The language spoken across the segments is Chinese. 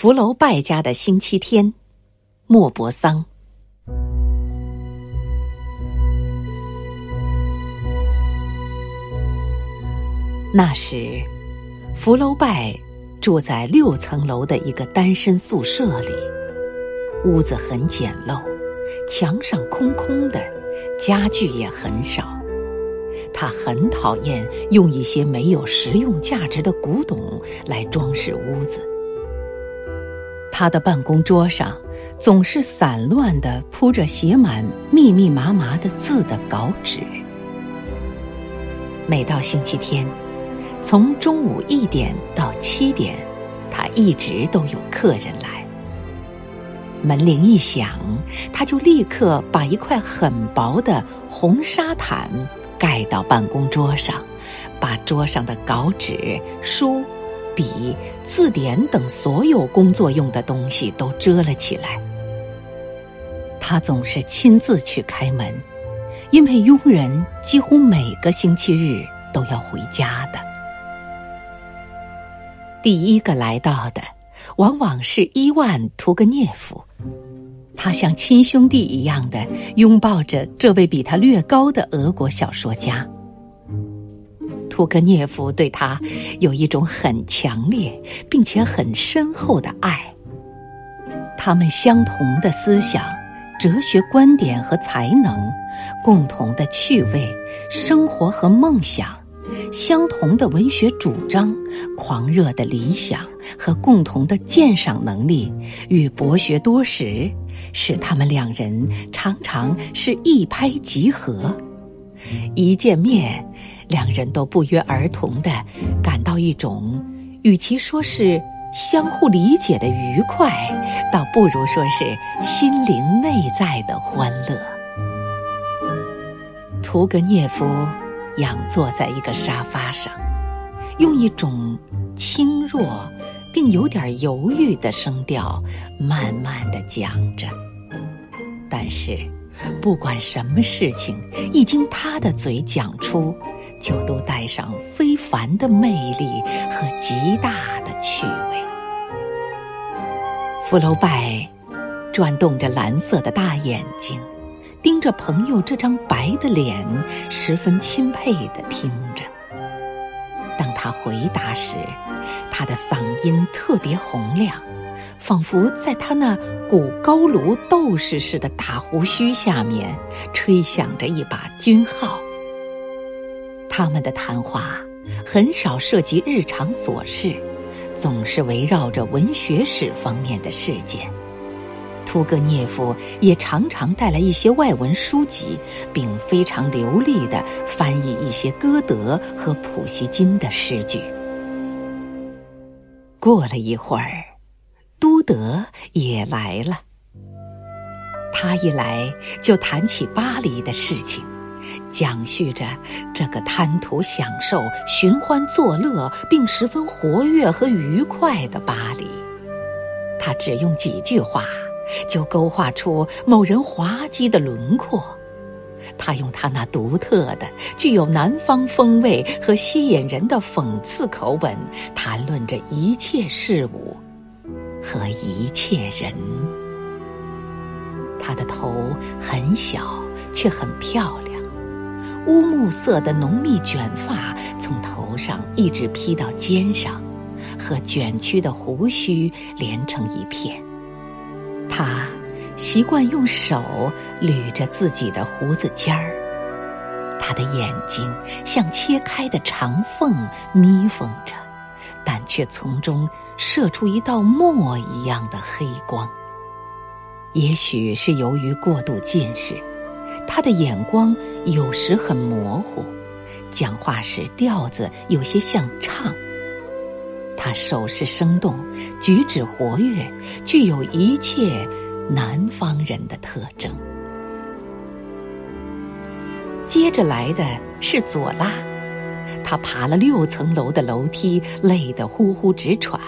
福楼拜家的星期天，莫泊桑。那时，福楼拜住在六层楼的一个单身宿舍里，屋子很简陋，墙上空空的，家具也很少。他很讨厌用一些没有实用价值的古董来装饰屋子。他的办公桌上总是散乱地铺着写满密密麻麻的字的稿纸。每到星期天，从中午一点到七点，他一直都有客人来。门铃一响，他就立刻把一块很薄的红纱毯。盖到办公桌上，把桌上的稿纸、书、笔、字典等所有工作用的东西都遮了起来。他总是亲自去开门，因为佣人几乎每个星期日都要回家的。第一个来到的，往往是伊万·图格涅夫。他像亲兄弟一样的拥抱着这位比他略高的俄国小说家。屠格涅夫对他有一种很强烈并且很深厚的爱。他们相同的思想、哲学观点和才能，共同的趣味、生活和梦想，相同的文学主张、狂热的理想和共同的鉴赏能力与博学多识。使他们两人常常是一拍即合，一见面，两人都不约而同的感到一种，与其说是相互理解的愉快，倒不如说是心灵内在的欢乐。屠格涅夫仰坐在一个沙发上，用一种轻弱。并有点犹豫的声调，慢慢地讲着。但是，不管什么事情，一经他的嘴讲出，就都带上非凡的魅力和极大的趣味。福楼拜转动着蓝色的大眼睛，盯着朋友这张白的脸，十分钦佩的听着。当他回答时，他的嗓音特别洪亮，仿佛在他那古高卢斗士似的大胡须下面吹响着一把军号。他们的谈话很少涉及日常琐事，总是围绕着文学史方面的事件。屠格涅夫也常常带来一些外文书籍，并非常流利地翻译一些歌德和普希金的诗句。过了一会儿，都德也来了。他一来就谈起巴黎的事情，讲叙着这个贪图享受、寻欢作乐，并十分活跃和愉快的巴黎。他只用几句话。就勾画出某人滑稽的轮廓。他用他那独特的、具有南方风味和吸引人的讽刺口吻，谈论着一切事物和一切人。他的头很小，却很漂亮，乌木色的浓密卷发从头上一直披到肩上，和卷曲的胡须连成一片。他习惯用手捋着自己的胡子尖儿，他的眼睛像切开的长缝，眯缝着，但却从中射出一道墨一样的黑光。也许是由于过度近视，他的眼光有时很模糊，讲话时调子有些像唱。他手势生动，举止活跃，具有一切南方人的特征。接着来的是左拉，他爬了六层楼的楼梯，累得呼呼直喘，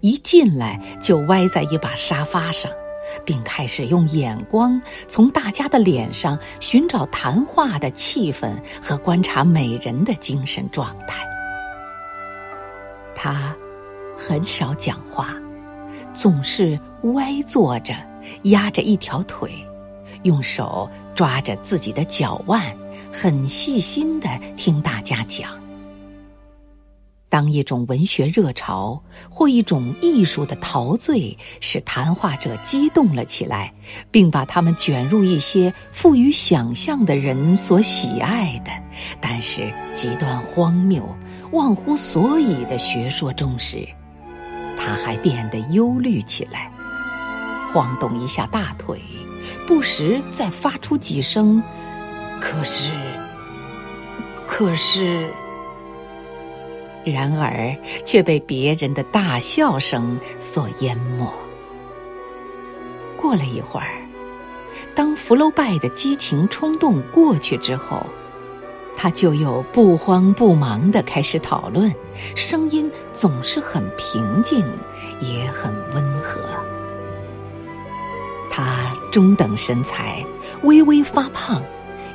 一进来就歪在一把沙发上，并开始用眼光从大家的脸上寻找谈话的气氛和观察美人的精神状态。他很少讲话，总是歪坐着，压着一条腿，用手抓着自己的脚腕，很细心的听大家讲。当一种文学热潮或一种艺术的陶醉使谈话者激动了起来，并把他们卷入一些富于想象的人所喜爱的，但是极端荒谬、忘乎所以的学说中时，他还变得忧虑起来，晃动一下大腿，不时再发出几声“可是，可是”。然而，却被别人的大笑声所淹没。过了一会儿，当福楼拜的激情冲动过去之后，他就又不慌不忙地开始讨论，声音总是很平静，也很温和。他中等身材，微微发胖，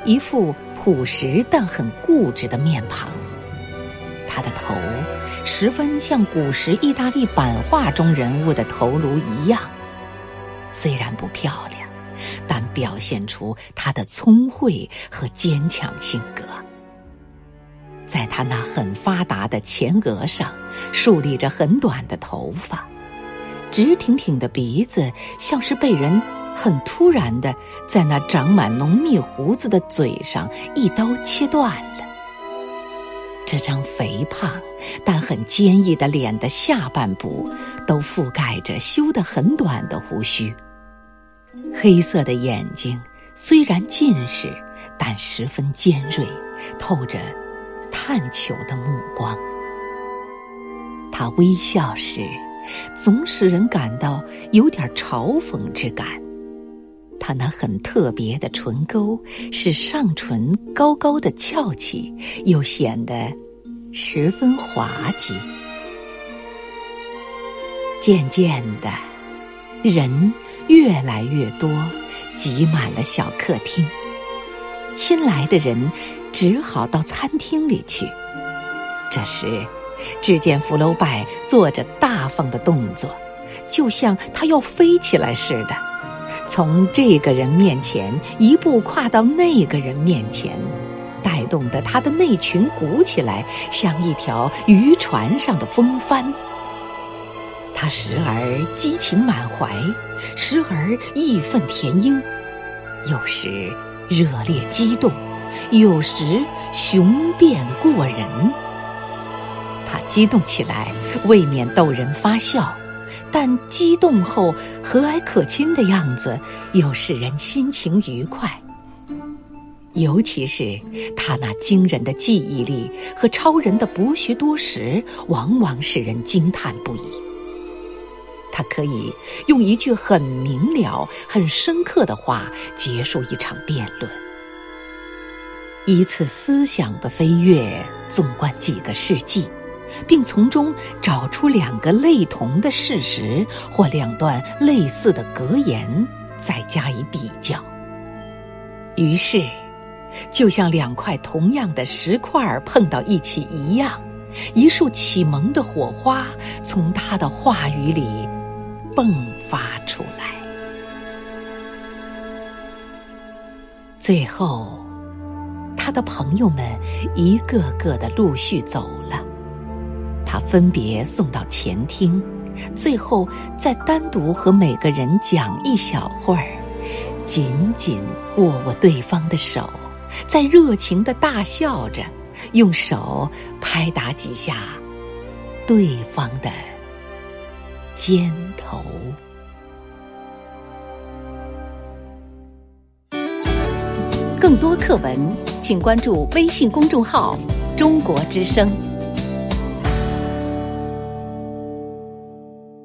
一副朴实但很固执的面庞。他的头十分像古时意大利版画中人物的头颅一样，虽然不漂亮，但表现出他的聪慧和坚强性格。在他那很发达的前额上，竖立着很短的头发，直挺挺的鼻子像是被人很突然的在那长满浓密胡子的嘴上一刀切断。这张肥胖但很坚毅的脸的下半部，都覆盖着修得很短的胡须。黑色的眼睛虽然近视，但十分尖锐，透着探求的目光。他微笑时，总使人感到有点嘲讽之感。他那很特别的唇沟，使上唇高高的翘起，又显得十分滑稽。渐渐的，人越来越多，挤满了小客厅。新来的人只好到餐厅里去。这时，只见福楼拜做着大方的动作，就像他要飞起来似的。从这个人面前一步跨到那个人面前，带动的他的内裙鼓起来，像一条渔船上的风帆。他时而激情满怀，时而义愤填膺，有时热烈激动，有时雄辩过人。他激动起来，未免逗人发笑。但激动后和蔼可亲的样子，又使人心情愉快。尤其是他那惊人的记忆力和超人的博学多识，往往使人惊叹不已。他可以用一句很明了、很深刻的话结束一场辩论。一次思想的飞跃，纵观几个世纪。并从中找出两个类同的事实或两段类似的格言，再加以比较。于是，就像两块同样的石块碰到一起一样，一束启蒙的火花从他的话语里迸发出来。最后，他的朋友们一个个的陆续走了。分别送到前厅，最后再单独和每个人讲一小会儿，紧紧握握对方的手，再热情的大笑着，用手拍打几下对方的肩头。更多课文，请关注微信公众号“中国之声”。